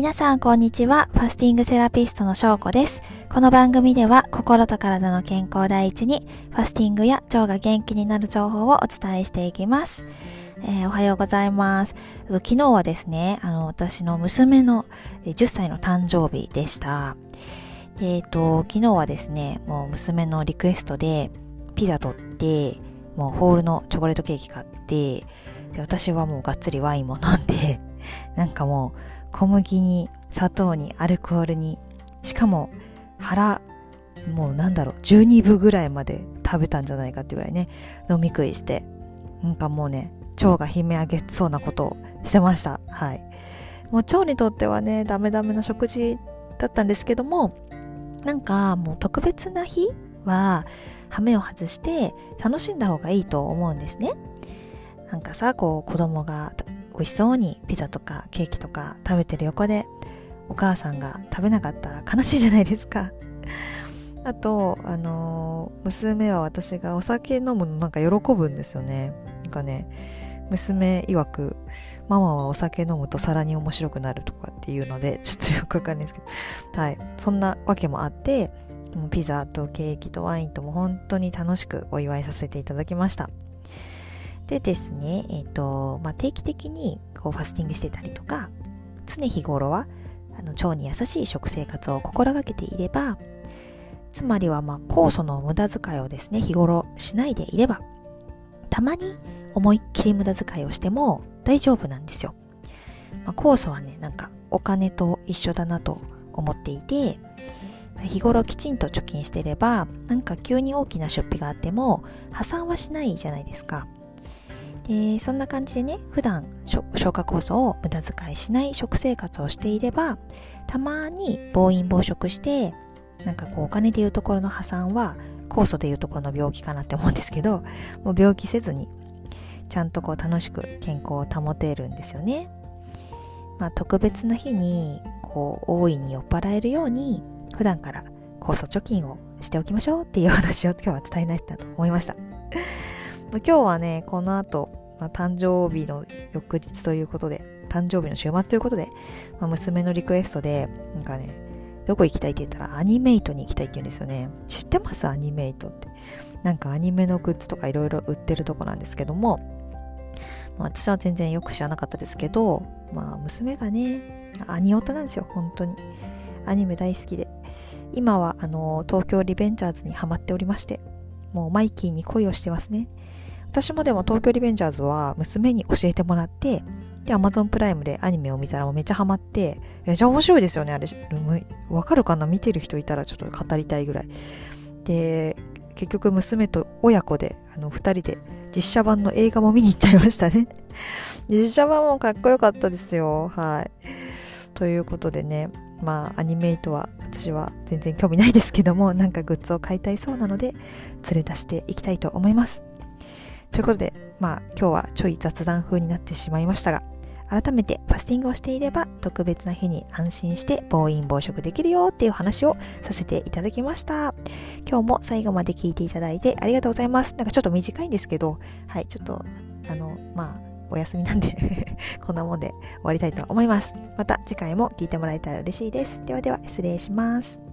皆さんこんにちは。ファスティングセラピストのしょうこです。この番組では心と体の健康第一にファスティングや腸が元気になる情報をお伝えしていきます。えー、おはようございます。昨日はですね、あの、私の娘の10歳の誕生日でした。えっ、ー、と、昨日はですね、もう娘のリクエストでピザ取って、もうホールのチョコレートケーキ買って、で私はもうがっつりワインも飲んで、なんかもう小麦に砂糖にアルコールに。しかも腹もうなんだろう12分ぐらいまで食べたんじゃないかってぐらいね飲み食いして。なんかもうね腸が悲鳴上げそうなことをしてました。はい。もう腸にとってはねダメダメな食事だったんですけどもなんかもう特別な日は羽目を外して楽しんだ方がいいと思うんですね。なんかさこう子供が美味しそうにピザとかケーキとか食べてる横でお母さんが食べなかったら悲しいじゃないですか あと、あの、娘は私がお酒飲むのなんか喜ぶんですよね。なんかね、娘曰く、ママはお酒飲むとさらに面白くなるとかっていうので、ちょっとよくわかんないですけど、はい。そんなわけもあって、ピザとケーキとワインとも本当に楽しくお祝いさせていただきました。でですね、えっ、ー、と、まあ、定期的にこうファスティングしてたりとか、常日頃はあの腸に優しい食生活を心がけていれば、つまりはまあ酵素の無駄遣いをですね、日頃しないでいれば、たまに思いっきり無駄遣いをしても大丈夫なんですよ。まあ、酵素はね、なんかお金と一緒だなと思っていて、日頃きちんと貯金してれば、なんか急に大きな出費があっても破産はしないじゃないですか。でそんな感じでね普段消化酵素を無駄遣いしない食生活をしていればたまに暴飲暴食してなんかこうお金でいうところの破産は酵素でいうところの病気かなって思うんですけど もう病気せずにちゃんとこう楽しく健康を保てるんですよね。まあ、特別な日にこう大いに酔っ払えるように普段から酵素貯金をしておきましょうっていう話を今日は伝えないと思いました。今日はね、この後まあ、誕生日の翌日ということで、誕生日の週末ということで、まあ、娘のリクエストで、なんかね、どこ行きたいって言ったらアニメイトに行きたいって言うんですよね。知ってます？アニメイトって。なんかアニメのグッズとかいろいろ売ってるとこなんですけども、まあ、私は全然よく知らなかったですけど、まあ娘がね、アニオタなんですよ、本当に。アニメ大好きで。今はあの東京リベンジャーズにハマっておりまして、もうマイキーに恋をしてますね。私もでも東京リベンジャーズは娘に教えてもらって、で、Amazon プライムでアニメを見たらもうめっちゃハマって、めっちゃ面白いですよね、あれ。わかるかな？見てる人いたらちょっと語りたいぐらい。で、結局娘と親子で、あの、二人で実写版の映画も見に行っちゃいましたね。実写版もかっこよかったですよ。はい。ということでね、まあ、アニメイトは私は全然興味ないですけども、なんかグッズを買いたいそうなので、連れ出していきたいと思います。ということで、まあ今日はちょい雑談風になってしまいましたが、改めてファスティングをしていれば特別な日に安心して暴飲暴食できるよっていう話をさせていただきました。今日も最後まで聞いていただいてありがとうございます。なんかちょっと短いんですけど、はい、ちょっと、あの、まあ、お休みなんで こんなもんで終わりたいと思います。また次回も聞いてもらえたら嬉しいです。ではでは失礼します。